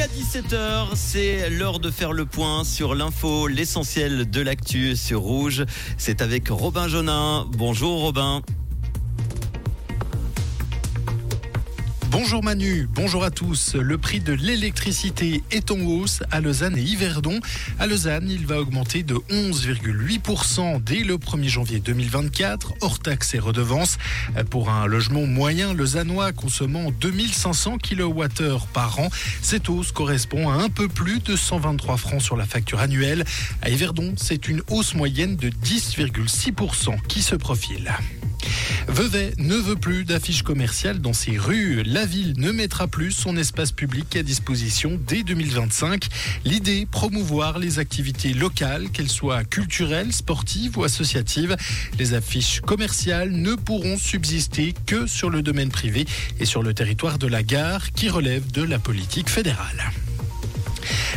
À 17h, c'est l'heure de faire le point sur l'info, l'essentiel de l'actu sur Rouge. C'est avec Robin Jonin. Bonjour Robin. Bonjour Manu, bonjour à tous. Le prix de l'électricité est en hausse à Lausanne et Yverdon. À Lausanne, il va augmenter de 11,8% dès le 1er janvier 2024, hors taxes et redevances. Pour un logement moyen lausannois consommant 2500 kWh par an, cette hausse correspond à un peu plus de 123 francs sur la facture annuelle. À Yverdon, c'est une hausse moyenne de 10,6% qui se profile. Vevey ne veut plus d'affiches commerciales dans ses rues. La ville ne mettra plus son espace public à disposition dès 2025. L'idée, promouvoir les activités locales, qu'elles soient culturelles, sportives ou associatives. Les affiches commerciales ne pourront subsister que sur le domaine privé et sur le territoire de la gare qui relève de la politique fédérale.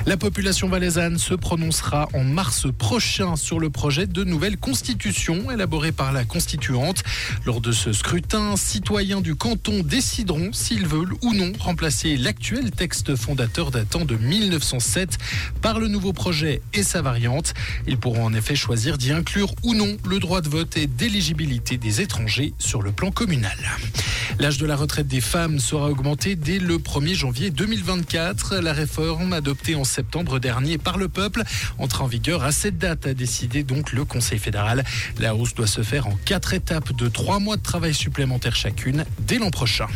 La population valaisanne se prononcera en mars prochain sur le projet de nouvelle constitution élaborée par la constituante. Lors de ce scrutin, citoyens du canton décideront s'ils veulent ou non remplacer l'actuel texte fondateur datant de 1907 par le nouveau projet et sa variante. Ils pourront en effet choisir d'y inclure ou non le droit de vote et d'éligibilité des étrangers sur le plan communal. L'âge de la retraite des femmes sera augmenté dès le 1er janvier 2024. La réforme adoptée en septembre dernier par le peuple entre en vigueur à cette date, a décidé donc le Conseil fédéral. La hausse doit se faire en quatre étapes de trois mois de travail supplémentaires chacune dès l'an prochain.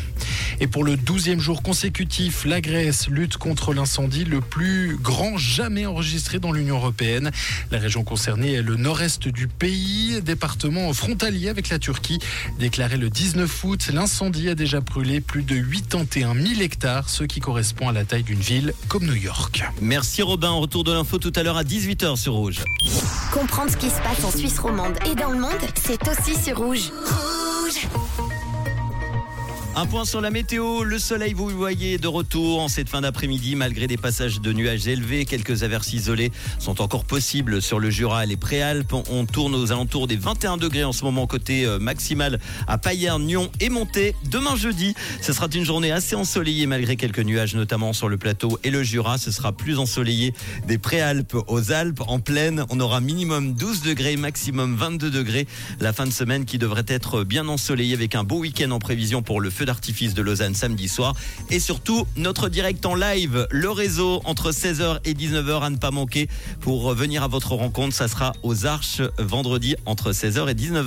Et pour le douzième jour consécutif, la Grèce lutte contre l'incendie le plus grand jamais enregistré dans l'Union européenne. La région concernée est le nord-est du pays, département frontalier avec la Turquie. Déclaré le 19 août, l'incendie a déjà brûlé plus de 81 000 hectares, ce qui correspond à la taille d'une ville comme New York. Merci Robin. Retour de l'info tout à l'heure à 18h sur Rouge. Comprendre ce qui se passe en Suisse romande et dans le monde, c'est aussi sur Rouge. Rouge Un point sur la météo. Le soleil, vous le voyez, de retour en cette fin d'après-midi. Malgré des passages de nuages élevés, quelques averses isolées sont encore possibles sur le Jura et les Préalpes. On tourne aux alentours des 21 degrés en ce moment, côté euh, maximal à Payerne, Nyon et Monté. Demain jeudi, ce sera une journée assez ensoleillée malgré quelques nuages, notamment sur le plateau et le Jura. Ce sera plus ensoleillé des Préalpes aux Alpes. En plaine, on aura minimum 12 degrés, maximum 22 degrés. La fin de semaine qui devrait être bien ensoleillée avec un beau week-end en prévision pour le feu d'artifice de Lausanne samedi soir. Et surtout, notre direct en live, le réseau entre 16h et 19h à ne pas manquer pour venir à votre rencontre. Ça sera aux Arches vendredi entre 16h et 19h.